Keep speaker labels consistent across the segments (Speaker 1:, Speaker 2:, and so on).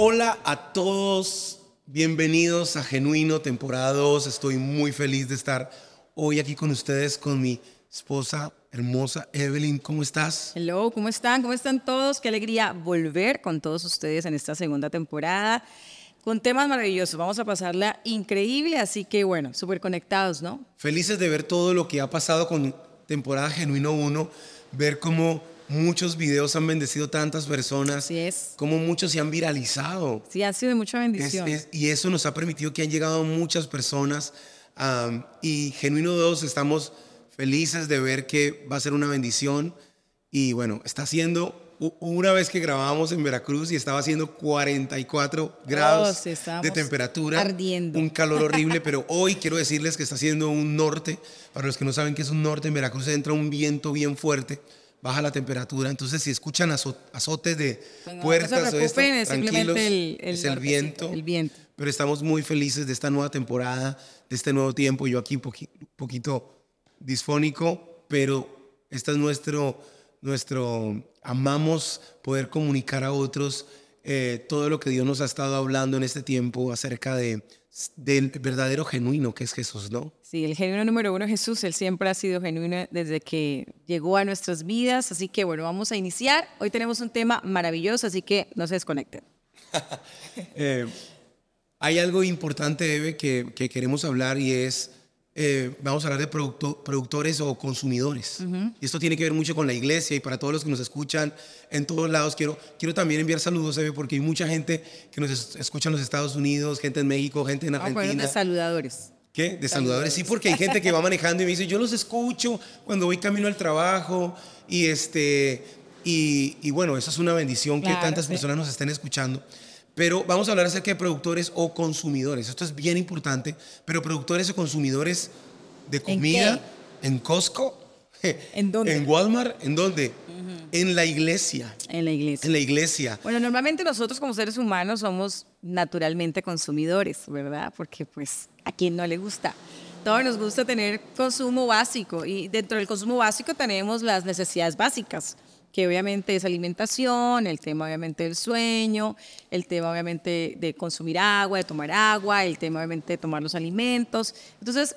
Speaker 1: Hola a todos, bienvenidos a Genuino temporada 2. Estoy muy feliz de estar hoy aquí con ustedes, con mi esposa hermosa Evelyn. ¿Cómo estás?
Speaker 2: Hello, ¿cómo están? ¿Cómo están todos? Qué alegría volver con todos ustedes en esta segunda temporada con temas maravillosos. Vamos a pasarla increíble, así que bueno, súper conectados, ¿no?
Speaker 1: Felices de ver todo lo que ha pasado con temporada Genuino 1, ver cómo muchos videos han bendecido tantas personas.
Speaker 2: Así es.
Speaker 1: Cómo muchos se han viralizado.
Speaker 2: Sí, ha sido de mucha bendición.
Speaker 1: y eso nos ha permitido que han llegado muchas personas. y Genuino 2 estamos felices de ver que va a ser una bendición. Y bueno, está siendo una vez que grabábamos en Veracruz y estaba haciendo 44 grados de temperatura.
Speaker 2: Ardiendo.
Speaker 1: Un calor horrible, pero hoy quiero decirles que está haciendo un norte. Para los que no saben qué es un norte, en Veracruz entra un viento bien fuerte baja la temperatura. Entonces, si escuchan azotes de puertas o esto, tranquilos, es el viento,
Speaker 2: el viento.
Speaker 1: Pero estamos muy felices de esta nueva temporada, de este nuevo tiempo. Yo aquí un poquito disfónico, pero este es nuestro, nuestro, amamos poder comunicar a otros eh, todo lo que Dios nos ha estado hablando en este tiempo acerca de del verdadero genuino que es Jesús, ¿no?
Speaker 2: Sí, el genuino número uno es Jesús, Él siempre ha sido genuino desde que llegó a nuestras vidas, así que bueno, vamos a iniciar. Hoy tenemos un tema maravilloso, así que no se desconecten.
Speaker 1: Eh, hay algo importante, Eve, que, que queremos hablar y es eh, vamos a hablar de productores o consumidores. Y esto tiene que ver mucho con la iglesia y para todos los que nos escuchan en todos lados, quiero, quiero también enviar saludos, porque hay mucha gente que nos escucha en los Estados Unidos, gente en México, gente en ah, Argentina.
Speaker 2: de saludadores.
Speaker 1: ¿Qué? De saludadores. Sí, porque hay gente que va manejando y me dice, yo los escucho cuando voy camino al trabajo y este... Y, bueno, eso es una bendición que tantas personas nos estén escuchando. Pero vamos a hablar acerca de productores o consumidores. Esto es bien importante, pero productores o consumidores de comida en, Costco,
Speaker 2: ¿En dónde?
Speaker 1: En Walmart, ¿en dónde? En la iglesia.
Speaker 2: En la iglesia.
Speaker 1: En la iglesia.
Speaker 2: Bueno, normalmente nosotros como seres humanos somos naturalmente consumidores, ¿verdad? Porque pues a quien no le gusta. Todos nos gusta tener consumo básico y dentro del consumo básico tenemos las necesidades básicas que obviamente es alimentación, el tema obviamente del sueño, el tema obviamente de consumir agua, de tomar agua, el tema obviamente de tomar los alimentos. Entonces,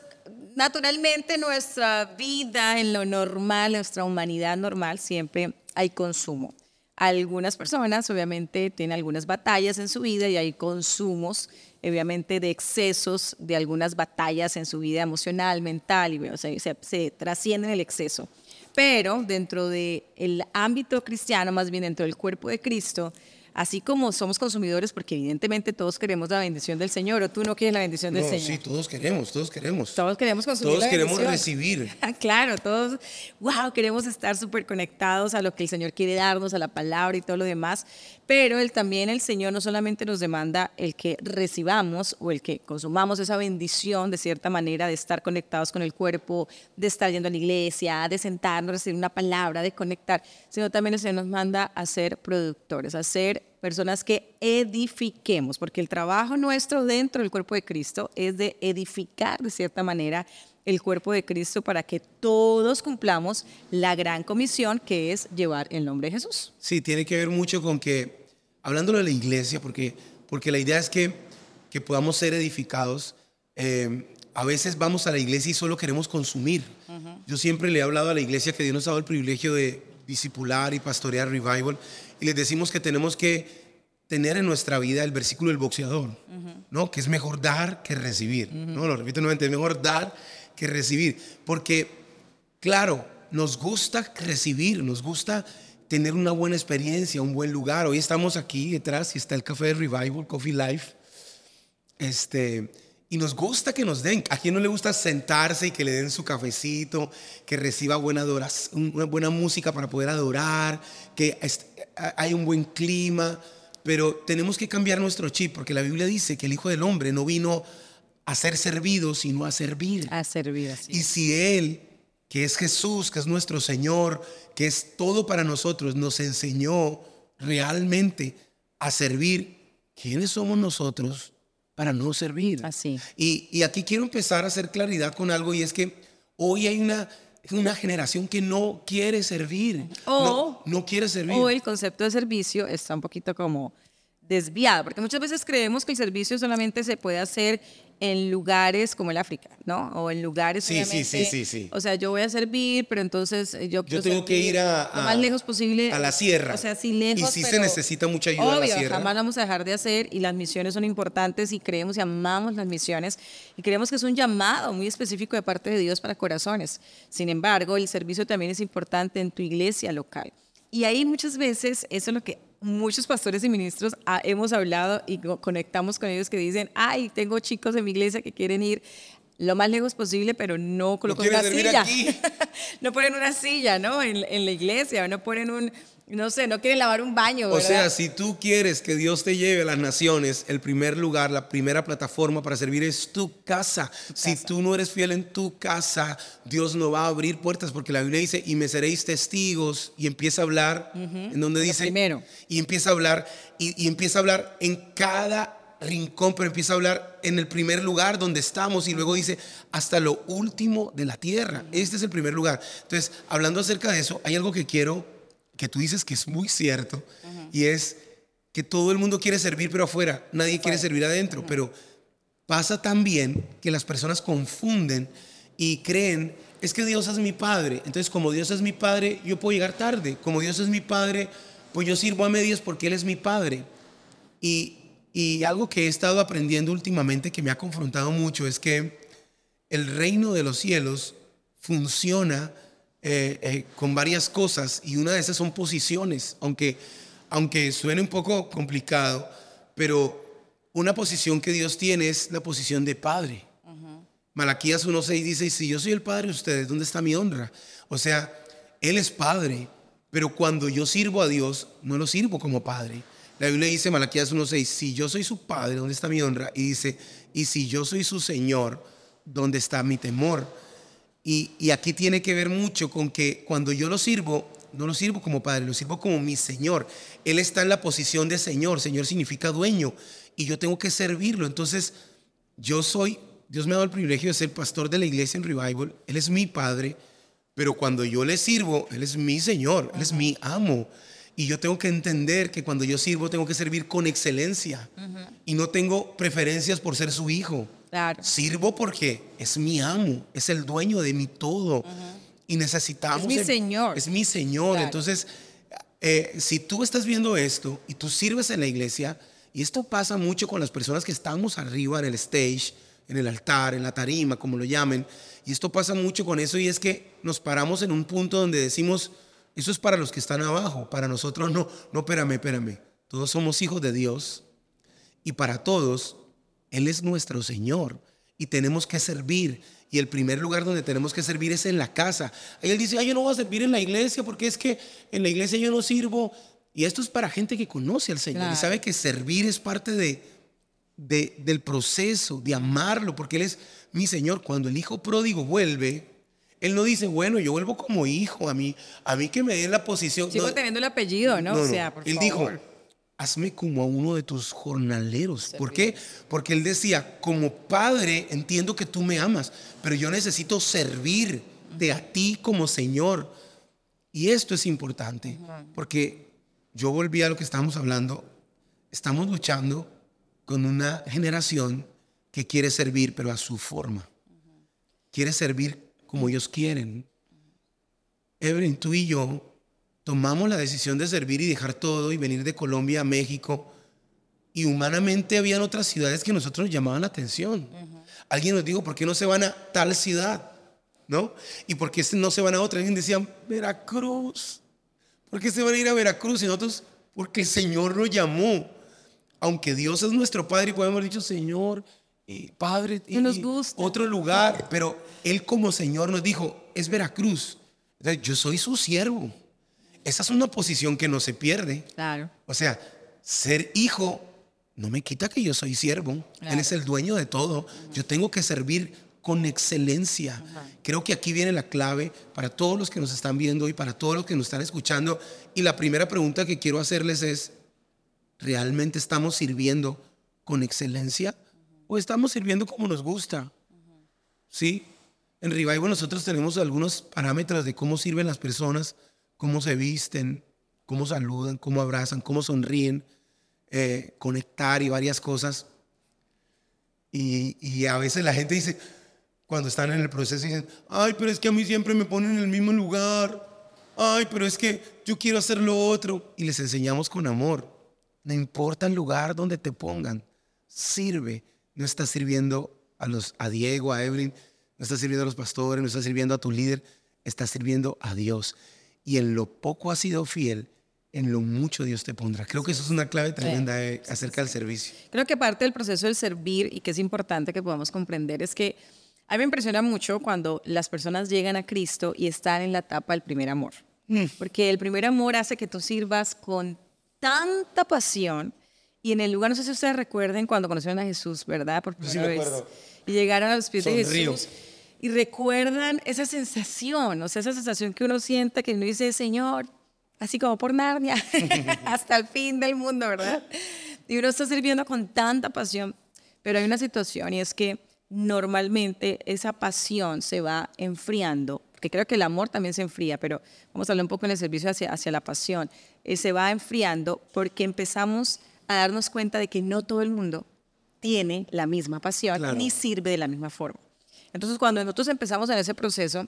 Speaker 2: naturalmente nuestra vida en lo normal, nuestra humanidad normal, siempre hay consumo. Algunas personas obviamente tienen algunas batallas en su vida y hay consumos obviamente de excesos de algunas batallas en su vida emocional, mental, y se, se, se trascienden el exceso. Pero dentro del ámbito cristiano, más bien dentro del cuerpo de Cristo, así como somos consumidores, porque evidentemente todos queremos la bendición del Señor, o tú no quieres la bendición del Señor.
Speaker 1: Sí, todos queremos, todos queremos.
Speaker 2: Todos queremos consumir.
Speaker 1: Todos queremos recibir.
Speaker 2: claro, todos, wow, queremos estar súper conectados a lo que el Señor quiere darnos, a la palabra y todo lo demás. Pero él, también el Señor no solamente nos demanda el que recibamos o el que consumamos esa bendición de cierta manera de estar conectados con el cuerpo, de estar yendo a la iglesia, de sentarnos, recibir una palabra, de conectar, sino también el Señor nos manda a ser productores, a ser personas que edifiquemos, porque el trabajo nuestro dentro del cuerpo de Cristo es de edificar de cierta manera el cuerpo de Cristo para que todos cumplamos la gran comisión que es llevar el nombre de Jesús.
Speaker 1: Sí, tiene que ver mucho con que, hablando de la iglesia, porque, porque la idea es que, que podamos ser edificados, eh, a veces vamos a la iglesia y solo queremos consumir. Yo siempre le he hablado a la iglesia que Dios nos ha dado el privilegio de discipular y pastorear revival y les decimos que tenemos que tener en nuestra vida el versículo del boxeador, ¿no? Que es mejor dar que recibir, ¿no? Lo repito nuevamente, es mejor dar que recibir, porque claro, nos gusta recibir, nos gusta tener una buena experiencia, un buen lugar. Hoy estamos aquí detrás y está el café de Revival, Coffee Life. Este, y nos gusta que nos den. ¿A quién no le gusta sentarse y que le den su cafecito, que reciba buena, una buena música para poder adorar, que hay un buen clima? Pero tenemos que cambiar nuestro chip porque la Biblia dice que el Hijo del Hombre no vino a ser servido, sino a servir.
Speaker 2: A servir, así.
Speaker 1: Y si Él, que es Jesús, que es nuestro Señor, que es todo para nosotros, nos enseñó realmente a servir, ¿quiénes somos nosotros? para no servir.
Speaker 2: Así.
Speaker 1: Y, aquí quiero empezar a hacer claridad con algo y es que hoy hay una, una generación que no quiere servir.
Speaker 2: O,
Speaker 1: no, quiere servir.
Speaker 2: O el concepto de servicio está un poquito como desviada, porque muchas veces creemos que el servicio solamente se puede hacer en lugares como el África, ¿no? O en lugares
Speaker 1: sí, sí, sí, sí, sí.
Speaker 2: O sea, yo voy a servir, pero entonces eh, yo
Speaker 1: yo tengo que ir a,
Speaker 2: lo más lejos posible
Speaker 1: a la sierra.
Speaker 2: O sea, sí lejos,
Speaker 1: y sí se necesita mucha ayuda
Speaker 2: obvio,
Speaker 1: a la sierra.
Speaker 2: jamás vamos a dejar de hacer y las misiones son importantes y creemos y amamos las misiones y creemos que es un llamado muy específico de parte de Dios para corazones. Sin embargo, el servicio también es importante en tu iglesia local. Y ahí muchas veces eso es lo que muchos pastores y ministros ah, hemos hablado y conectamos con ellos que dicen, ay, tengo chicos en mi iglesia que quieren ir lo más lejos posible, pero no colocan una silla. no ponen una silla, ¿no? En, en, la iglesia, no ponen un, no sé, no quieren lavar un baño.
Speaker 1: O sea, si tú quieres que Dios te lleve a las naciones, el primer lugar, la primera plataforma para servir es tu casa. Si tú no eres fiel en tu casa, Dios no va a abrir puertas porque la Biblia dice, y me seréis testigos, y empieza a hablar, en donde dice,
Speaker 2: primero.
Speaker 1: y empieza a hablar, y, y empieza a hablar en cada rincón, pero empieza a hablar en el primer lugar donde estamos y luego dice hasta lo último de la tierra. Este es el primer lugar. Entonces, hablando acerca de eso, hay algo que quiero que tú dices que es muy cierto y es que todo el mundo quiere servir pero afuera, nadie quiere servir adentro, pero pasa también que las personas confunden y creen, es que Dios es mi padre, entonces como Dios es mi padre, yo puedo llegar tarde, como Dios es mi padre, pues yo sirvo a medias porque Él es mi padre. Y, y algo que he estado aprendiendo últimamente que me ha confrontado mucho es que el reino de los cielos funciona eh, eh, con varias cosas y una de esas son posiciones, aunque, aunque suene un poco complicado, pero una posición que Dios tiene es la posición de padre. Malaquías 1.6 dice, si yo soy el padre de ustedes, ¿dónde está mi honra? O sea, Él es padre, pero cuando yo sirvo a Dios, no lo sirvo como padre. La Biblia dice, Malaquías 1.6, si yo soy su padre, ¿dónde está mi honra? Y dice, y si yo soy su Señor, ¿dónde está mi temor? Y, aquí tiene que ver mucho con que cuando yo lo sirvo, no lo sirvo como padre, lo sirvo como mi Señor. Él está en la posición de Señor. Señor significa dueño y yo tengo que servirlo. Entonces, yo soy, Dios me ha dado el privilegio de ser pastor de la iglesia en Revival. Él es mi padre, pero cuando yo le sirvo, Él es mi Señor, Él es mi amo. Y yo tengo que entender que cuando yo sirvo, tengo que servir con excelencia. Y no tengo preferencias por ser su hijo. Sirvo porque es mi amo, es el dueño de mi todo. Y necesitamos...
Speaker 2: Es mi Señor.
Speaker 1: Es mi Señor. Entonces, eh, si tú estás viendo esto y tú sirves en la iglesia, y esto pasa mucho con las personas que estamos arriba en el stage, en el altar, en la tarima, como lo llamen, y esto pasa mucho con eso y es que nos paramos en un punto donde decimos, eso es para los que están abajo, para nosotros no, no, espérame, espérame, todos somos hijos de Dios y para todos él es nuestro Señor y tenemos que servir. Y el primer lugar donde tenemos que servir es en la casa. Y él dice, Ay, yo no voy a servir en la iglesia porque es que en la iglesia yo no sirvo. Y esto es para gente que conoce al Señor y sabe que servir es parte de, del proceso, de amarlo, porque Él es mi Señor. Cuando el hijo pródigo vuelve, Él no dice, bueno, yo vuelvo como hijo, a mí, a mí que me den la posición.
Speaker 2: Sigo teniendo el apellido, ¿no? o sea, por
Speaker 1: Él dijo, hazme como a uno de tus jornaleros. ¿Por qué? Porque él decía, como padre entiendo que tú me amas, pero yo necesito servirte a ti como Señor. Y esto es importante, porque yo volví a lo que estábamos hablando, estamos luchando con una generación que quiere servir, pero a su forma. Quiere servir como ellos quieren. Evelyn, tú y yo tomamos la decisión de servir y dejar todo y venir de Colombia a México. Y humanamente habían otras ciudades que nosotros nos llamaban la atención. Alguien nos dijo, ¿por qué no se van a tal ciudad? ¿No? ¿Y por qué no se van a otra? Alguien decía, Veracruz. ¿Por qué se van a ir a Veracruz? Y nosotros, porque el Señor nos llamó. Aunque Dios es nuestro Padre y podemos haber dicho, Señor, eh, Padre,
Speaker 2: y, nos gusta.
Speaker 1: otro lugar. Pero Él como Señor nos dijo, es Veracruz. yo soy su siervo esa es una posición que no se pierde.
Speaker 2: Claro.
Speaker 1: O sea, ser hijo no me quita que yo soy siervo. Él es el dueño de todo. Yo tengo que servir con excelencia. Creo que aquí viene la clave para todos los que nos están viendo y para todos los que nos están escuchando. Y la primera pregunta que quiero hacerles es, ¿realmente estamos sirviendo con excelencia o estamos sirviendo como nos gusta? ¿Sí? En Revival nosotros tenemos algunos parámetros de cómo sirven las personas cómo se visten, cómo saludan, cómo abrazan, cómo sonríen. eh, conectar y varias cosas. Y, y, a veces la gente dice, cuando están en el proceso, dicen, ay, pero es que a mí siempre me ponen en el mismo lugar. Ay, pero es que yo quiero hacer lo otro. Y les enseñamos con amor. No importa el lugar donde te pongan, sirve. No estás sirviendo a, los, a Diego, a Evelyn, no estás sirviendo a los pastores, no estás sirviendo a tu líder, estás sirviendo a Dios. Y en lo poco has sido fiel, en lo mucho Dios te pondrá. Creo que eso es una clave tremenda acerca del servicio.
Speaker 2: Creo que parte del proceso del servir y que es importante que podamos comprender es que a mí me impresiona mucho cuando las personas llegan a Cristo y están en la etapa del primer amor. Mm. Porque el primer amor hace que tú sirvas con tanta pasión. Y en el lugar, no sé si ustedes recuerden cuando conocieron a Jesús, ¿verdad? Por primera vez. Y llegaron a los pies de Jesús. Y recuerdan esa sensación, o sea, esa sensación que uno siente, que uno dice, Señor, así como por Narnia, hasta el fin del mundo, ¿verdad? Y uno está sirviendo con tanta pasión, pero hay una situación y es que normalmente esa pasión se va enfriando, porque creo que el amor también se enfría, pero vamos a hablar un poco en el servicio hacia, hacia la pasión, eh, se va enfriando porque empezamos a darnos cuenta de que no todo el mundo tiene la misma pasión ni sirve de la misma forma. Entonces, cuando nosotros empezamos en ese proceso,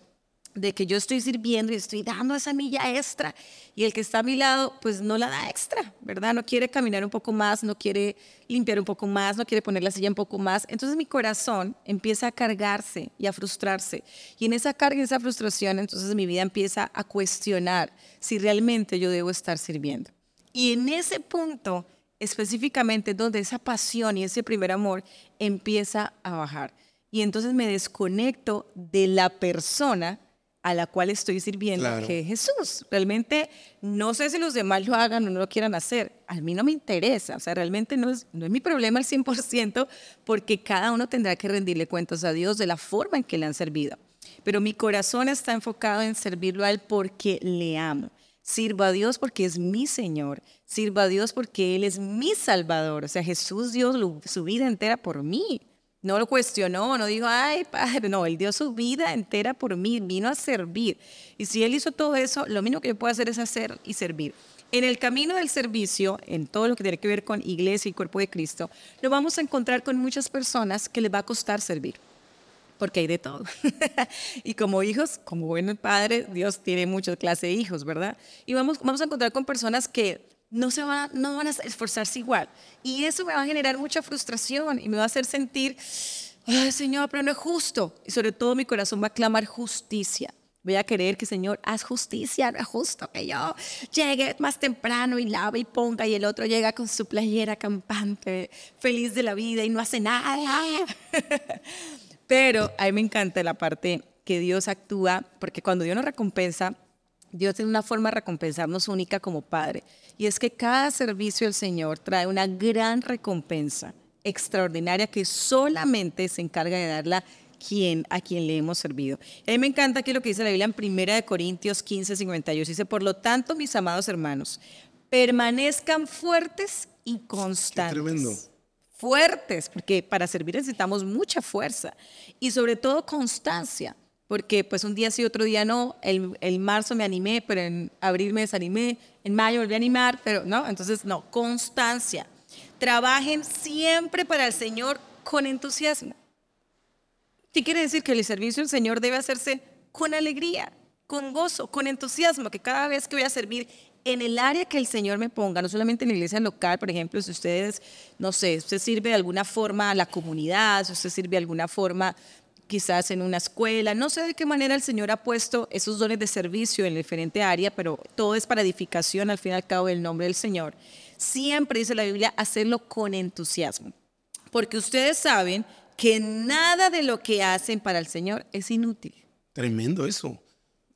Speaker 2: de que yo estoy sirviendo y estoy dando esa milla extra y el que está a mi lado pues no la da extra, ¿verdad? No quiere caminar un poco más, no quiere limpiar un poco más, no quiere poner la silla un poco más. Entonces mi corazón empieza a cargarse y a frustrarse. Y en esa carga y esa frustración entonces mi vida empieza a cuestionar si realmente yo debo estar sirviendo. Y en ese punto específicamente donde esa pasión y ese primer amor empieza a bajar. Y entonces me desconecto de la persona a la cual estoy sirviendo, que es Jesús. Realmente no sé si los demás lo hagan o no lo quieran hacer. A mí no me interesa. O sea, realmente no es, no es mi problema al 100% porque cada uno tendrá que rendirle cuentas a Dios de la forma en que le han servido. Pero mi corazón está enfocado en servirlo a Él porque le amo. Sirvo a Dios porque es mi Señor. Sirvo a Dios porque Él es mi Salvador. O sea, Jesús dio su vida entera por mí. No lo cuestionó, no dijo, ay, padre, no, él dio su vida entera por mí, vino a servir. Y si él hizo todo eso, lo mismo que yo puedo hacer es hacer y servir. En el camino del servicio, en todo lo que tiene que ver con iglesia y cuerpo de Cristo, lo vamos a encontrar con muchas personas que les va a costar servir, porque hay de todo. y como hijos, como buen padre, Dios tiene muchas clases de hijos, ¿verdad? Y vamos, vamos a encontrar con personas que no, se van, no van a esforzarse igual. Y eso me va a generar mucha frustración y me va a hacer sentir, ay Señor, pero no es justo. Y sobre todo mi corazón va a clamar justicia. Voy a querer que, Señor, haz justicia, no es justo que yo llegue más temprano y lave y ponga y el otro llega con su playera campante, feliz de la vida y no hace nada. Pero a mí me encanta la parte que Dios actúa, porque cuando Dios nos recompensa, Dios tiene una forma de recompensarnos única como Padre. Y es que cada servicio del Señor trae una gran recompensa extraordinaria que solamente se encarga de darla quien, a quien le hemos servido. a mí me encanta aquí lo que dice la Biblia en 1 Corintios 15, 58. Dice, por lo tanto, mis amados hermanos, permanezcan fuertes y constantes. tremendo. Fuertes, porque para servir necesitamos mucha fuerza y sobre todo constancia porque pues un día sí, otro día no. El, el, marzo me animé, pero en abril me desanimé, en mayo volví a animar, pero no, entonces no, constancia. Trabajen siempre para el Señor con entusiasmo. ¿Qué quiere decir? Que el servicio del Señor debe hacerse con alegría, con gozo, con entusiasmo, que cada vez que voy a servir en el área que el Señor me ponga, no solamente en la iglesia local, por ejemplo, si ustedes, no sé, usted sirve de alguna forma a la comunidad, si usted sirve de alguna forma quizás en una escuela. No sé de qué manera el Señor ha puesto esos dones de servicio en diferente área, pero todo es para edificación al fin y al cabo del nombre del Señor. Siempre dice la Biblia hacerlo con entusiasmo, porque ustedes saben que nada de lo que hacen para el Señor es inútil.
Speaker 1: Tremendo eso.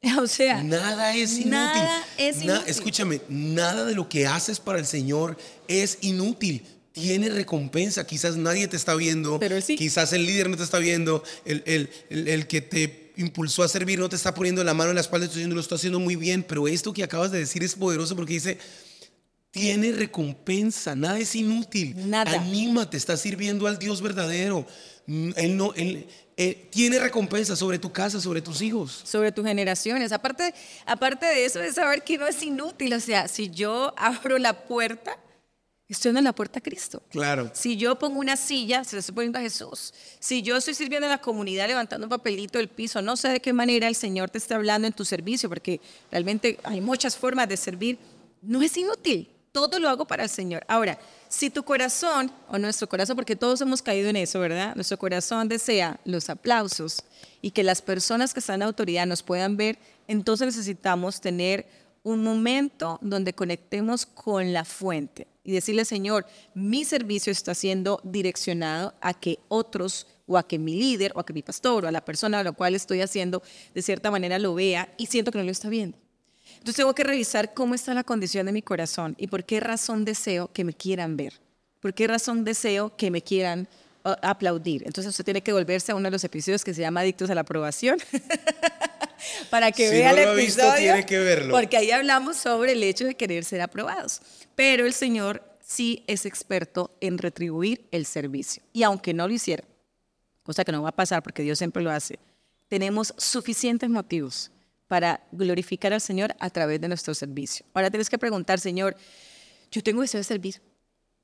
Speaker 2: O sea,
Speaker 1: nada es inútil.
Speaker 2: Nada es inútil.
Speaker 1: escúchame, nada de lo que haces para el Señor es inútil tiene recompensa. Quizás nadie te está viendo,
Speaker 2: Pero sí.
Speaker 1: quizás el líder no te está viendo, el, el, el, que te impulsó a servir no te está poniendo la mano en la espalda, diciendo, lo está haciendo muy bien, pero esto que acabas de decir es poderoso porque dice, tiene recompensa, nada es inútil.
Speaker 2: Nada.
Speaker 1: Anímate, está sirviendo al Dios verdadero. Mm, él no, él, eh, tiene recompensa sobre tu casa, sobre tus hijos.
Speaker 2: Sobre tus generaciones. Aparte, aparte de eso, es saber que no es inútil. O sea, si yo abro la puerta estoy dando la puerta a Cristo.
Speaker 1: Claro.
Speaker 2: Si yo pongo una silla, se la estoy poniendo a Jesús. Si yo estoy sirviendo en la comunidad levantando un papelito del piso, no sé de qué manera el Señor te está hablando en tu servicio, porque realmente hay muchas formas de servir. No es inútil. Todo lo hago para el Señor. Ahora, si tu corazón, o nuestro corazón, porque todos hemos caído en eso, ¿verdad? Nuestro corazón desea los aplausos y que las personas que están en autoridad nos puedan ver, entonces necesitamos tener un momento donde conectemos con la fuente y decirle, Señor, mi servicio está siendo direccionado a que otros o a que mi líder o a que mi pastor o a la persona a la cual estoy haciendo de cierta manera lo vea y siento que no lo está viendo. Entonces tengo que revisar cómo está la condición de mi corazón y por qué razón deseo que me quieran ver, por qué razón deseo que me quieran uh, aplaudir. Entonces usted tiene que volverse a uno de los episodios que se llama Adictos a la Aprobación. para que vea el episodio.
Speaker 1: tiene que verlo.
Speaker 2: Porque ahí hablamos sobre el hecho de querer ser aprobados. Pero el Señor sí es experto en retribuir el servicio. Y aunque no lo hiciera, cosa que no va a pasar porque Dios siempre lo hace, tenemos suficientes motivos para glorificar al Señor a través de nuestro servicio. Ahora tienes que preguntar, Señor, yo tengo deseo de servir,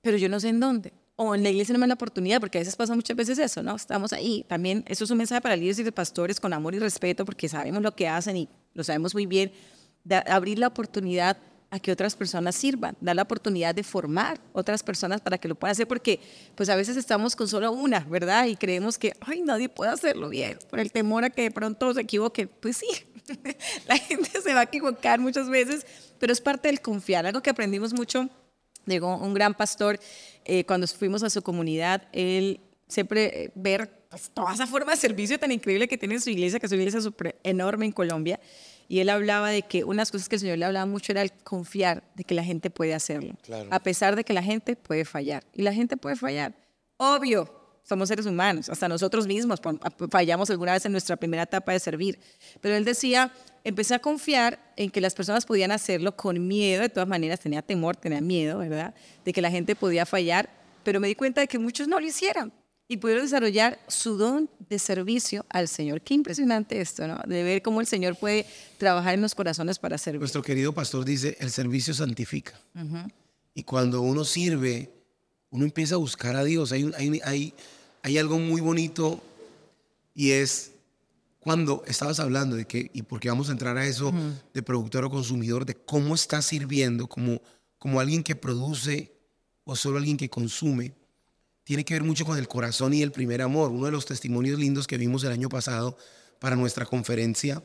Speaker 2: pero yo no sé en dónde. O en la iglesia no me da la oportunidad, porque a veces pasa muchas veces eso, ¿no? Estamos ahí. También eso es un mensaje para líderes y pastores con amor y respeto, porque sabemos lo que hacen y lo sabemos muy bien. De abrir la oportunidad a que otras personas sirvan, dar la oportunidad de formar otras personas para que lo puedan hacer, porque pues a veces estamos con solo una, ¿verdad? Y creemos que, ay, nadie puede hacerlo bien, por el temor a que de pronto se equivoque. Pues sí, la gente se va a equivocar muchas veces, pero es parte del confiar. Algo que aprendimos mucho, llegó un gran pastor, eh, cuando fuimos a su comunidad, él siempre eh, ver pues, toda esa forma de servicio tan increíble que tiene su iglesia, que su iglesia es súper enorme en Colombia. Y él hablaba de que unas cosas que el Señor le hablaba mucho era el confiar de que la gente puede hacerlo. A pesar de que la gente puede fallar. Y la gente puede fallar. Obvio, somos seres humanos, hasta nosotros mismos fallamos alguna vez en nuestra primera etapa de servir. Pero él decía, empecé a confiar en que las personas podían hacerlo con miedo, de todas maneras tenía temor, tenía miedo, ¿verdad? De que la gente podía fallar, pero me di cuenta de que muchos no lo hicieran y pudieron desarrollar su don de servicio al Señor. Qué impresionante esto, ¿no? De ver cómo el Señor puede trabajar en los corazones para servir.
Speaker 1: Nuestro querido pastor dice, el servicio santifica. Y cuando uno sirve, uno empieza a buscar a Dios. Hay, hay, hay, hay algo muy bonito y es cuando estabas hablando de que, y porque vamos a entrar a eso, de productor o consumidor, de cómo estás sirviendo como, como alguien que produce o solo alguien que consume. Tiene que ver mucho con el corazón y el primer amor. Uno de los testimonios lindos que vimos el año pasado para nuestra conferencia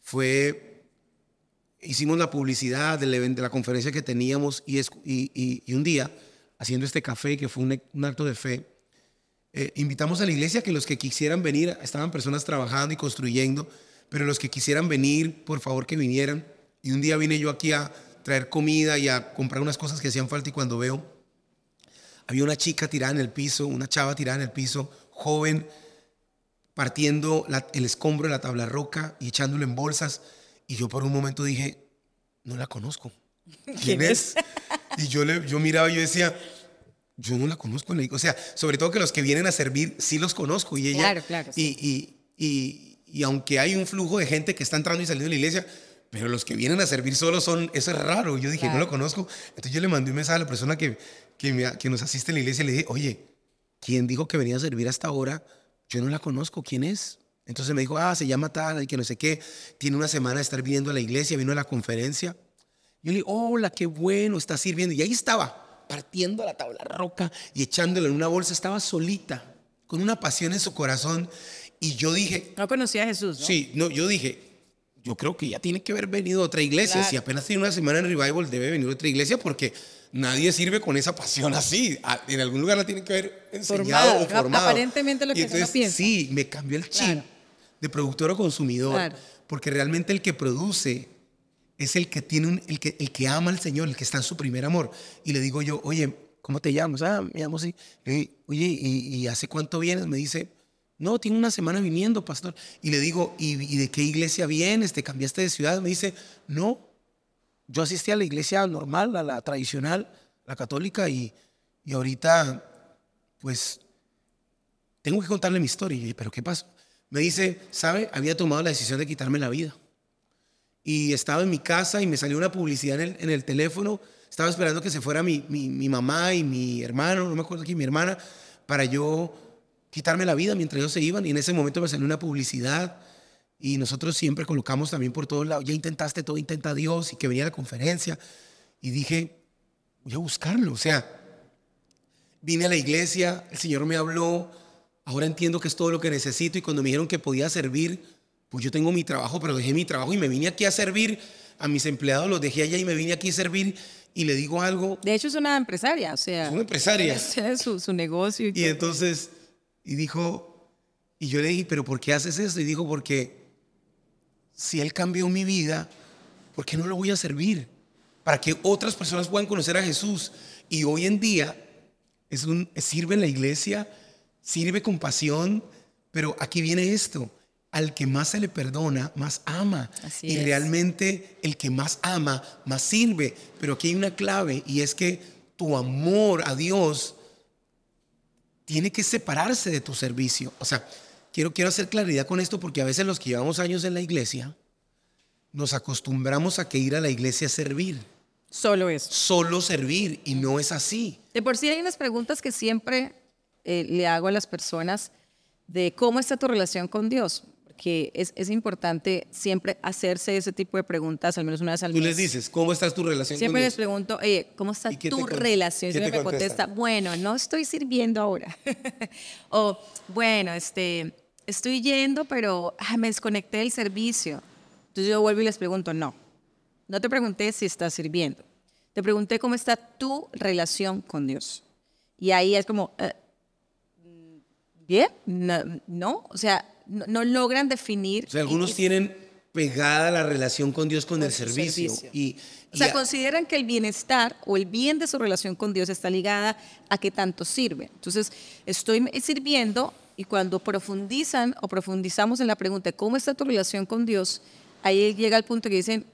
Speaker 1: fue, hicimos la publicidad del evento, de la conferencia que teníamos y, y, un día, haciendo este café, que fue un, acto de fe, eh, invitamos a la iglesia que los que quisieran venir, estaban personas trabajando y construyendo, pero los que quisieran venir, por favor que vinieran. Y un día vine yo aquí a traer comida y a comprar unas cosas que hacían falta y cuando veo había una chica tirada en el piso, una chava tirada en el piso, joven, partiendo el escombro de la tabla roca y echándolo en bolsas. Y yo por un momento dije, no la conozco. ¿Quién, es? Y yo, le, yo miraba y yo decía, yo no la conozco. O sea, sobre todo que los que vienen a servir sí los conozco. Y ella,
Speaker 2: claro, claro.
Speaker 1: Y, y, y, aunque hay un flujo de gente que está entrando y saliendo de la iglesia, pero los que vienen a servir solo son, eso es raro. Yo dije, no lo conozco. Entonces yo le mandé un mensaje a la persona que, que, nos asiste en la iglesia, le dije, oye, ¿quién dijo que venía a servir hasta ahora? Yo no la conozco, ¿quién es? Entonces me dijo, ah, se llama tal, y que no sé qué, tiene una semana de estar viniendo a la iglesia, vino a la conferencia. Yo le dije, hola, qué bueno, está sirviendo. Y ahí estaba, partiendo la tabla roca y echándolo en una bolsa, estaba solita, con una pasión en su corazón. Y yo dije...
Speaker 2: No conocía a Jesús, ¿no?
Speaker 1: Sí, no, yo dije, yo creo que ya tiene que haber venido otra iglesia. Si apenas tiene una semana en Revival, debe venir otra iglesia porque nadie sirve con esa pasión así. En algún lugar la tienen que haber enseñado o formado.
Speaker 2: Aparentemente lo que
Speaker 1: entonces,
Speaker 2: piensa.
Speaker 1: Sí, me cambió el chip de productor o consumidor. Porque realmente el que produce es el que tiene el, que, el que ama al Señor, el que está en su primer amor. Y le digo yo, oye, ¿cómo te llamas? Ah, me llamo así. oye, ¿y, hace cuánto vienes? Me dice, no, tengo una semana viniendo, pastor. Y le digo, ¿y, ¿y de qué iglesia vienes? ¿Te cambiaste de ciudad? Me dice, no, yo asistí a la iglesia normal, a la tradicional, la católica, y, y ahorita, pues, tengo que contarle mi historia. Y yo, ¿pero qué pasó? Me dice, ¿sabe? Había tomado la decisión de quitarme la vida. Y estaba en mi casa y me salió una publicidad en el, en el teléfono estaba esperando que se fuera mi, mi, mi mamá y mi hermano, no me acuerdo quién, mi hermana, para yo quitarme la vida mientras ellos se iban. Y en ese momento me salió una publicidad y nosotros siempre colocamos también por todos lados, ya intentaste todo, intenta Dios y que venía a la conferencia. Y dije, voy a buscarlo. O sea, vine a la iglesia, el Señor me habló, ahora entiendo que es todo lo que necesito y cuando me dijeron que podía servir, pues yo tengo mi trabajo, pero dejé mi trabajo y me vine aquí a servir a mis empleados, los dejé allá y me vine aquí a servir y le digo algo.
Speaker 2: De hecho es una empresaria, o sea.
Speaker 1: Es una empresaria.
Speaker 2: Es su, su negocio.
Speaker 1: Y, y entonces, y dijo, y yo le dije, pero ¿por qué haces eso? Y dijo, porque si Él cambió mi vida, ¿por qué no lo voy a servir? Para que otras personas puedan conocer a Jesús. Y hoy en día es un, sirve en la iglesia, sirve con pasión, pero aquí viene esto. Al que más se le perdona, más ama.
Speaker 2: Así
Speaker 1: y
Speaker 2: es.
Speaker 1: realmente el que más ama, más sirve. Pero aquí hay una clave y es que tu amor a Dios tiene que separarse de tu servicio. O sea, quiero, quiero hacer claridad con esto porque a veces los que llevamos años en la iglesia nos acostumbramos a que ir a la iglesia es servir,
Speaker 2: Solo eso.
Speaker 1: solo servir y no es así.
Speaker 2: De por sí hay unas preguntas que siempre eh, le hago a las personas de cómo está tu relación con Dios. Porque es, es importante siempre hacerse ese tipo de preguntas, al menos una vez al
Speaker 1: Tú
Speaker 2: mes.
Speaker 1: les dices, ¿cómo estás tu relación
Speaker 2: Siempre
Speaker 1: con
Speaker 2: les
Speaker 1: Dios?
Speaker 2: pregunto, oye, ¿cómo está
Speaker 1: ¿Y qué te
Speaker 2: tu relación? Siempre me contesta, bueno, no estoy sirviendo ahora. o, bueno, este, estoy yendo, pero ah, me desconecté del servicio. Entonces yo vuelvo y les pregunto, no, no te pregunté si estás sirviendo. Te pregunté cómo está tu relación con Dios. Y ahí es como, eh, ¿bien? No, no, o sea, no, no logran definir.
Speaker 1: O sea, algunos
Speaker 2: y-
Speaker 1: tienen pegada la relación con Dios con, el servicio.
Speaker 2: servicio.
Speaker 1: Y,
Speaker 2: O sea,
Speaker 1: y a-
Speaker 2: consideran que el bienestar o el bien de su relación con Dios está ligada a qué tanto sirve. Entonces, estoy sirviendo y cuando profundizan o profundizamos en la pregunta, ¿cómo está tu relación con Dios? Ahí llega el punto que dicen,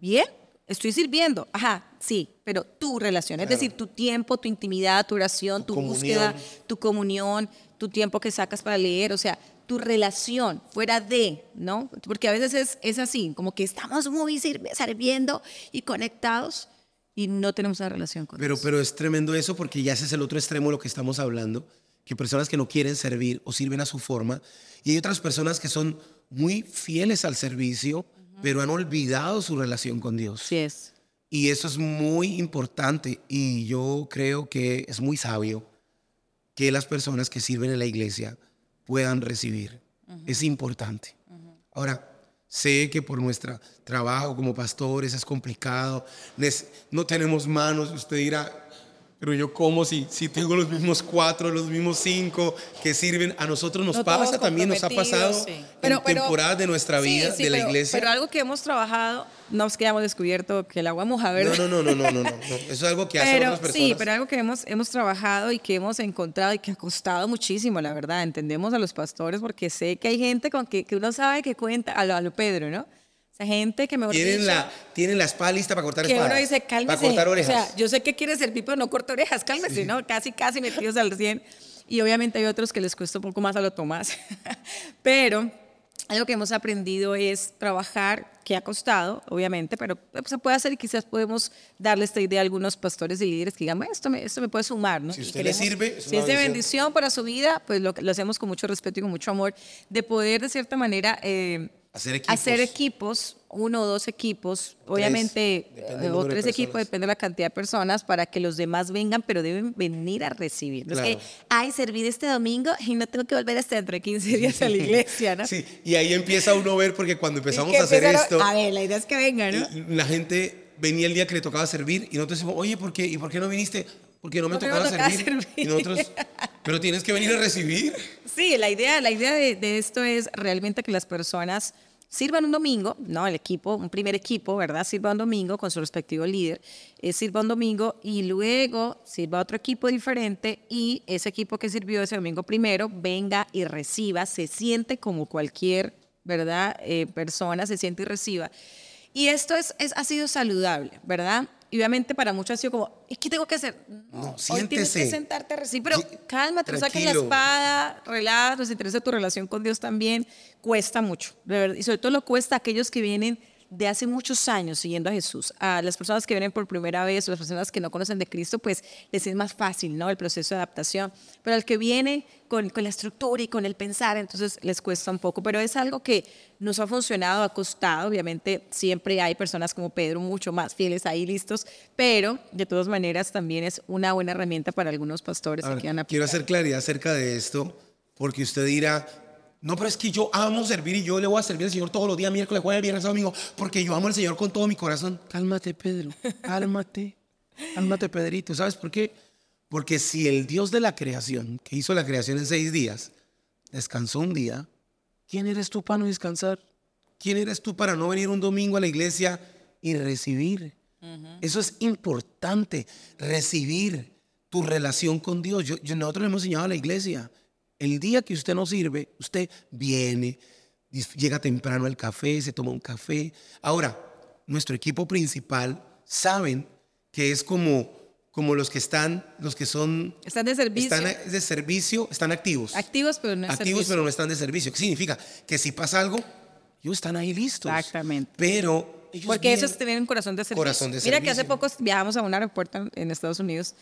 Speaker 2: bien, estoy sirviendo. Ajá, sí, pero tu relación, es decir, tu tiempo, tu intimidad, tu oración,
Speaker 1: Tu
Speaker 2: tu, búsqueda, tu comunión, tu tiempo que sacas para leer, o sea, tu relación fuera de, ¿no? Porque a veces es, es así, como que estamos muy sirviendo y conectados y no tenemos una relación con
Speaker 1: Pero,
Speaker 2: Dios.
Speaker 1: pero es tremendo eso porque ya ese es el otro extremo de lo que estamos hablando, que personas que no quieren servir o sirven a su forma, y hay otras personas que son muy fieles al servicio, pero han olvidado su relación con Dios.
Speaker 2: Así es.
Speaker 1: Y eso es muy importante y yo creo que es muy sabio que las personas que sirven en la iglesia puedan recibir. Es importante. Ahora, sé que por nuestro trabajo como pastores es complicado, no tenemos manos, usted dirá, pero yo como si, si tengo los mismos cuatro, los mismos cinco que sirven, a nosotros nos
Speaker 2: No
Speaker 1: pasa también, nos ha pasado
Speaker 2: sí. Pero-
Speaker 1: en
Speaker 2: pero-
Speaker 1: temporadas de nuestra
Speaker 2: Sí,
Speaker 1: vida,
Speaker 2: sí,
Speaker 1: de la
Speaker 2: pero-
Speaker 1: iglesia.
Speaker 2: Pero algo que hemos trabajado, no es que hayamos descubierto que el agua moja, ¿verdad?
Speaker 1: no, no, no, no, no, no, no. Eso es algo que hacen otras personas.
Speaker 2: Sí, pero algo que hemos, hemos trabajado y que hemos encontrado y que ha costado muchísimo, la verdad. Entendemos a los pastores porque sé que hay gente con que, que uno sabe que cuenta, a lo, a lo Pedro, ¿no? O sea, gente que me
Speaker 1: Tienen la, tienen la espada lista para cortar
Speaker 2: que
Speaker 1: espadas.
Speaker 2: uno dice, cálmese.
Speaker 1: Para cortar orejas.
Speaker 2: O sea, yo sé que quiere servir, pero no corta orejas, cálmese, ¿no? Casi, casi metidos al 100. Y obviamente hay otros que les cuesta un poco más a lo Tomás. pero algo que hemos aprendido es trabajar, que ha costado, obviamente, pero pues, se puede hacer y quizás podemos darle esta idea a algunos pastores y líderes que digan, "Bueno, esto me, esto me puede sumar, ¿no?
Speaker 1: Si usted le sirve, es
Speaker 2: si es de
Speaker 1: bendición.
Speaker 2: bendición para su vida, pues lo, lo hacemos con mucho respeto y con mucho amor, de poder de cierta manera... eh,
Speaker 1: Hacer equipos.
Speaker 2: hacer equipos, uno o dos equipos, obviamente, o
Speaker 1: de
Speaker 2: tres equipos, depende de la cantidad de personas, para que los demás vengan, pero deben venir a recibir.
Speaker 1: Claro.
Speaker 2: es que, ay, serví este domingo y no tengo que volver hasta dentro de 15 días a la iglesia, ¿no?
Speaker 1: Sí, y ahí empieza uno a ver, porque cuando empezamos
Speaker 2: que
Speaker 1: a hacer esto,
Speaker 2: A ver, la idea es que vengan, ¿no?
Speaker 1: la gente venía el día que le tocaba servir y nosotros decimos, oye, ¿por qué? ¿Y por qué no viniste? Porque no me
Speaker 2: no
Speaker 1: tocaba
Speaker 2: me tocaba
Speaker 1: servir.
Speaker 2: servir.
Speaker 1: Y nosotros, pero tienes que venir a recibir.
Speaker 2: Sí, la idea, la idea de, esto es realmente que las personas sirvan un domingo, ¿no? El equipo, un primer equipo, ¿verdad? Sirva un domingo con su respectivo líder, eh, sirva un domingo y luego sirva otro equipo diferente y ese equipo que sirvió ese domingo primero venga y reciba, se siente como cualquier, ¿verdad? Eh, persona, se siente y reciba. Y esto es, es, ha sido saludable, ¿verdad? Y obviamente para muchos ha sido como, ¿y qué tengo que hacer?
Speaker 1: No,
Speaker 2: Hoy tienes que sentarte a recibir, pero
Speaker 1: Sí,
Speaker 2: cálmate, no saques la espada, relájate, nos interesa tu relación con Dios también, cuesta mucho, de verdad, y sobre todo lo cuesta a aquellos que vienen de hace muchos años siguiendo a Jesús, a las personas que vienen por primera vez o las personas que no conocen de Cristo, pues les es más fácil, ¿no? El proceso de adaptación. Pero al que viene con, con la estructura y con el pensar, entonces les cuesta un poco. Pero es algo que nos ha funcionado, ha costado. Obviamente siempre hay personas como Pedro mucho más fieles ahí listos, pero de todas maneras también es una buena herramienta para algunos pastores que a
Speaker 1: Quiero hacer claridad acerca de esto, porque usted dirá, no, pero es que yo amo servir y yo le voy a servir al Señor todos los días, miércoles, jueves, viernes, domingo, porque yo amo al Señor con todo mi corazón. Cálmate, Pedro, cálmate, cálmate, Pedrito. ¿Sabes por qué? Porque si el Dios de la creación, que hizo la creación en seis días, descansó un día, ¿quién eres tú para no descansar? ¿Quién eres tú para no venir un domingo a la iglesia y recibir? Eso es importante, recibir tu relación con Dios. Yo, yo, nosotros le hemos enseñado a la iglesia, el día que usted no sirve, usted viene, llega temprano al café, se toma un café. Ahora, nuestro equipo principal saben que es como, como los que están, los que son...
Speaker 2: Están de servicio.
Speaker 1: Están de servicio, están activos.
Speaker 2: Activos, pero no
Speaker 1: Activos,
Speaker 2: servicio.
Speaker 1: pero no están de servicio. ¿Qué significa? Que si pasa algo, ellos están ahí listos.
Speaker 2: Exactamente.
Speaker 1: Pero... Ellos
Speaker 2: Porque eso es
Speaker 1: vienen-
Speaker 2: tener un corazón de servicio.
Speaker 1: Corazón de
Speaker 2: Mira que hace poco viajamos a un aeropuerto en Estados Unidos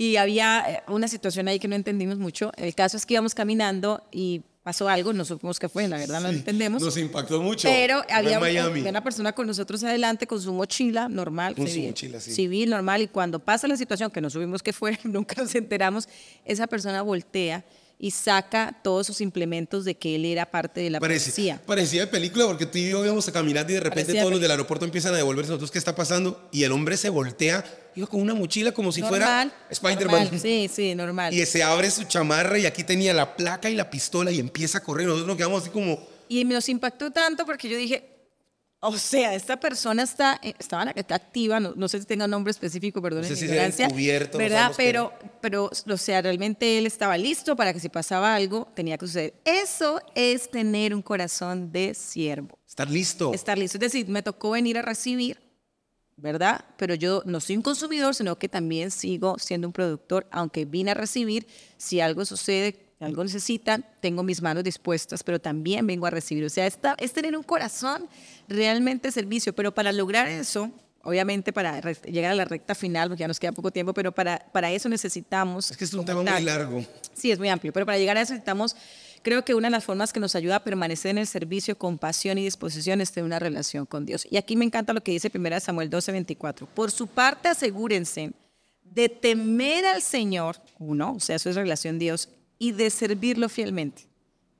Speaker 2: y había eh, una situación ahí que no entendimos mucho. El caso es que íbamos caminando y pasó algo, no supimos qué fue, la verdad no lo entendemos.
Speaker 1: Nos impactó mucho.
Speaker 2: Pero había,
Speaker 1: en Miami.
Speaker 2: había una persona con nosotros adelante con su mochila normal,
Speaker 1: Con su
Speaker 2: civil,
Speaker 1: mochila, sí.
Speaker 2: civil, normal, y cuando pasa la situación, que no supimos qué fue, nunca nos enteramos, esa persona voltea y saca todos sus implementos de que él era parte de la
Speaker 1: Parecía,
Speaker 2: policía.
Speaker 1: parecía de película porque tú y yo íbamos a caminar y de repente
Speaker 2: Parecía
Speaker 1: todos los
Speaker 2: de
Speaker 1: del aeropuerto empiezan a devolverse nosotros qué está pasando y el hombre se voltea, iba con una mochila como si
Speaker 2: Normal,
Speaker 1: fuera Spider-Man.
Speaker 2: Sí, sí, normal.
Speaker 1: Y se abre su chamarra y aquí tenía la placa y la pistola y empieza a correr. Nosotros nos quedamos así como,
Speaker 2: Y nos impactó tanto porque yo dije, o sea, esta persona está, eh, estaba, está activa, no, no sé si tenga un nombre específico, perdón,
Speaker 1: No sé si no
Speaker 2: ¿verdad?
Speaker 1: qué
Speaker 2: Pero, pero, o sea, realmente él estaba listo para que si pasaba algo, tenía que suceder. Eso es tener un corazón de siervo,
Speaker 1: estar listo.
Speaker 2: estar listo. Es decir, me tocó venir a recibir, ¿verdad? Pero yo no soy un consumidor, sino que también sigo siendo un productor, aunque vine a recibir, si algo sucede, algo necesitan, tengo mis manos dispuestas, pero también vengo a recibir. O sea, esta, es tener un corazón realmente servicio, pero para lograr eso, obviamente para llegar a la recta final, porque ya nos queda poco tiempo, pero para, para eso necesitamos...
Speaker 1: Es que es un tema muy largo.
Speaker 2: Sí, es muy amplio, pero para llegar a eso necesitamos, creo que una de las formas que nos ayuda a permanecer en el servicio con pasión y disposición es tener una relación con Dios. Y aquí me encanta lo que dice 1 Samuel 12, 24. Por su parte, asegúrense de temer al Señor, uno, o sea, eso es relación Dios, y de servirlo fielmente.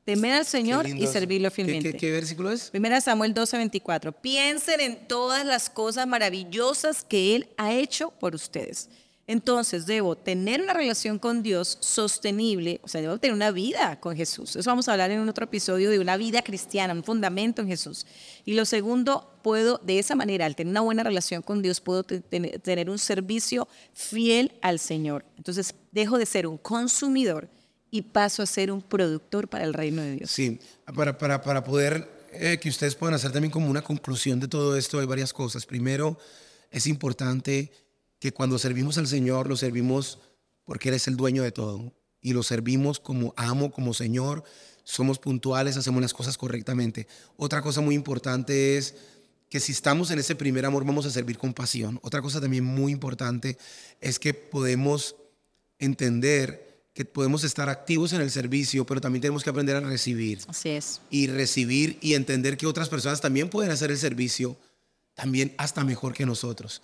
Speaker 2: Temer al Señor
Speaker 1: Qué
Speaker 2: y servirlo
Speaker 1: ¿Qué-
Speaker 2: fielmente.
Speaker 1: ¿Qué, qué versículo es?
Speaker 2: Primera Samuel 12, 24. Piensen en todas las cosas maravillosas que Él ha hecho por ustedes. Entonces debo tener una relación con Dios sostenible, o sea, debo tener una vida con Jesús. Eso vamos a hablar en un otro episodio de una vida cristiana, un fundamento en Jesús. Y lo segundo, puedo, de esa manera, al tener una buena relación con Dios, puedo te- tener tener un servicio fiel al Señor. Entonces dejo de ser un consumidor y paso a ser un productor para el reino de Dios.
Speaker 1: Sí, para, para, para poder eh, que ustedes puedan hacer también como una conclusión de todo esto, hay varias cosas. Primero, es importante que cuando servimos al Señor, lo servimos porque Él es el dueño de todo. Y lo servimos como amo, como Señor. Somos puntuales, hacemos las cosas correctamente. Otra cosa muy importante es que si estamos en ese primer amor, vamos a servir con pasión. Otra cosa también muy importante es que podemos entender que podemos estar activos en el servicio, pero también tenemos que aprender a recibir
Speaker 2: Así es.
Speaker 1: y recibir y entender que otras personas también pueden hacer el servicio también hasta mejor que nosotros.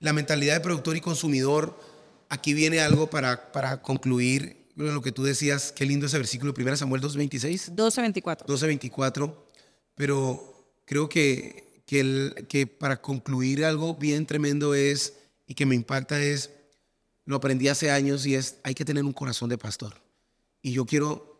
Speaker 1: La mentalidad de productor y consumidor, aquí viene algo para, para concluir lo que tú decías, qué lindo ese versículo, 1 Samuel 2.26.
Speaker 2: 12, 24.
Speaker 1: 12.24, pero creo que, que, el- que para concluir algo bien tremendo es, y que me impacta es, lo aprendí hace años y es, hay que tener un corazón de pastor. Y yo quiero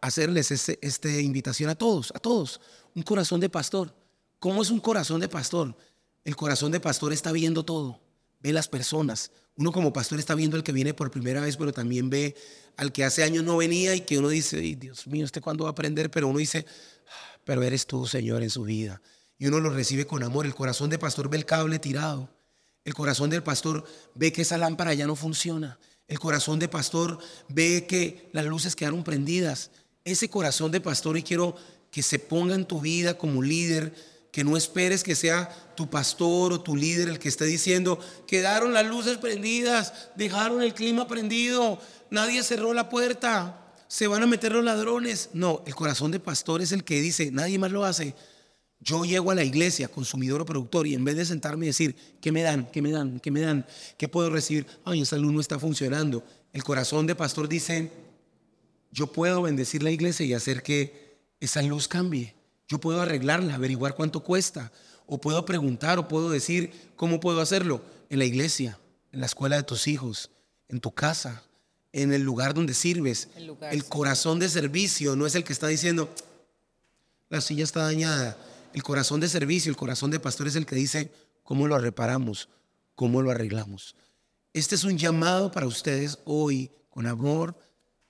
Speaker 1: hacerles este, esta invitación a todos, a todos, un corazón de pastor. ¿Cómo es un corazón de pastor? El corazón de pastor está viendo todo, ve las personas. Uno como pastor está viendo al que viene por primera vez, pero también ve al que hace años no venía y que uno dice, "Ay, Dios mío, ¿este cuándo va a aprender? Pero uno dice, "Ah, pero eres tú, Señor, en su vida. Y uno lo recibe con amor. El corazón de pastor ve el cable tirado. El corazón del pastor ve que esa lámpara ya no funciona. El corazón de pastor ve que las luces quedaron prendidas. Ese corazón de pastor y quiero que se ponga en tu vida como líder, que no esperes que sea tu pastor o tu líder el que esté diciendo, quedaron las luces prendidas, dejaron el clima prendido, nadie cerró la puerta, se van a meter los ladrones. No, el corazón de pastor es el que dice, nadie más lo hace. Yo llego a la iglesia, consumidor o productor, y en vez de sentarme y decir, ¿qué me dan? ¿Qué me dan? ¿Qué me dan? ¿Qué puedo recibir? Ay, esa luz no está funcionando. El corazón de pastor dice, yo puedo bendecir la iglesia y hacer que esa luz cambie. Yo puedo arreglarla, averiguar cuánto cuesta, o puedo preguntar, o puedo decir, ¿cómo puedo hacerlo? En la iglesia, en la escuela de tus hijos, en tu casa, en el lugar donde sirves. El, el corazón de servicio no es el que está diciendo, la silla está dañada el corazón de servicio, el corazón de pastor es el que dice cómo lo reparamos, cómo lo arreglamos. Este es un llamado para ustedes hoy, con amor,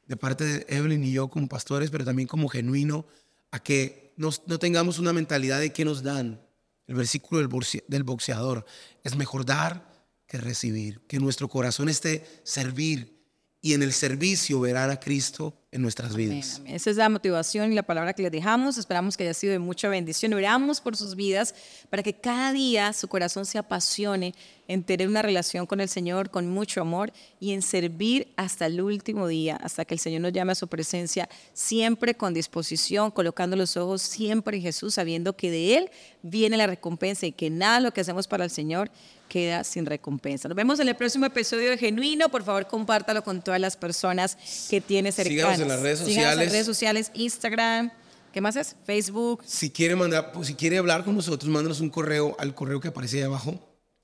Speaker 1: de parte de Evelyn y yo como pastores, pero también como genuino, a que no tengamos una mentalidad de que nos dan. El versículo del boxeador es mejor dar que recibir, que nuestro corazón esté servir y en el servicio verán a Cristo en nuestras vidas.
Speaker 2: Esa es la motivación y la palabra que les dejamos. Esperamos que haya sido de mucha bendición. Oramos por sus vidas para que cada día su corazón se apasione en tener una relación con el Señor con mucho amor y en servir hasta el último día, hasta que el Señor nos llame a su presencia, siempre con disposición, colocando los ojos siempre en Jesús, sabiendo que de Él viene la recompensa y que nada lo que hacemos para el Señor queda sin recompensa. Nos vemos en el próximo episodio de Genuino. Por favor, compártalo con todas las personas que tiene cercanas.
Speaker 1: Síganos en las redes sociales. en
Speaker 2: las redes sociales, Instagram. ¿Qué más es? Facebook.
Speaker 1: Si quiere mandar, pues, si quiere hablar con nosotros, mándanos un correo al correo que aparece ahí abajo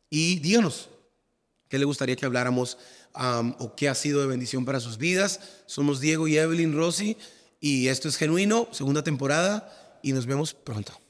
Speaker 1: y díganos qué le gustaría que habláramos o qué ha sido de bendición para sus vidas. Somos Diego y Evelyn Rossi y esto es Genuino, segunda temporada y nos vemos pronto.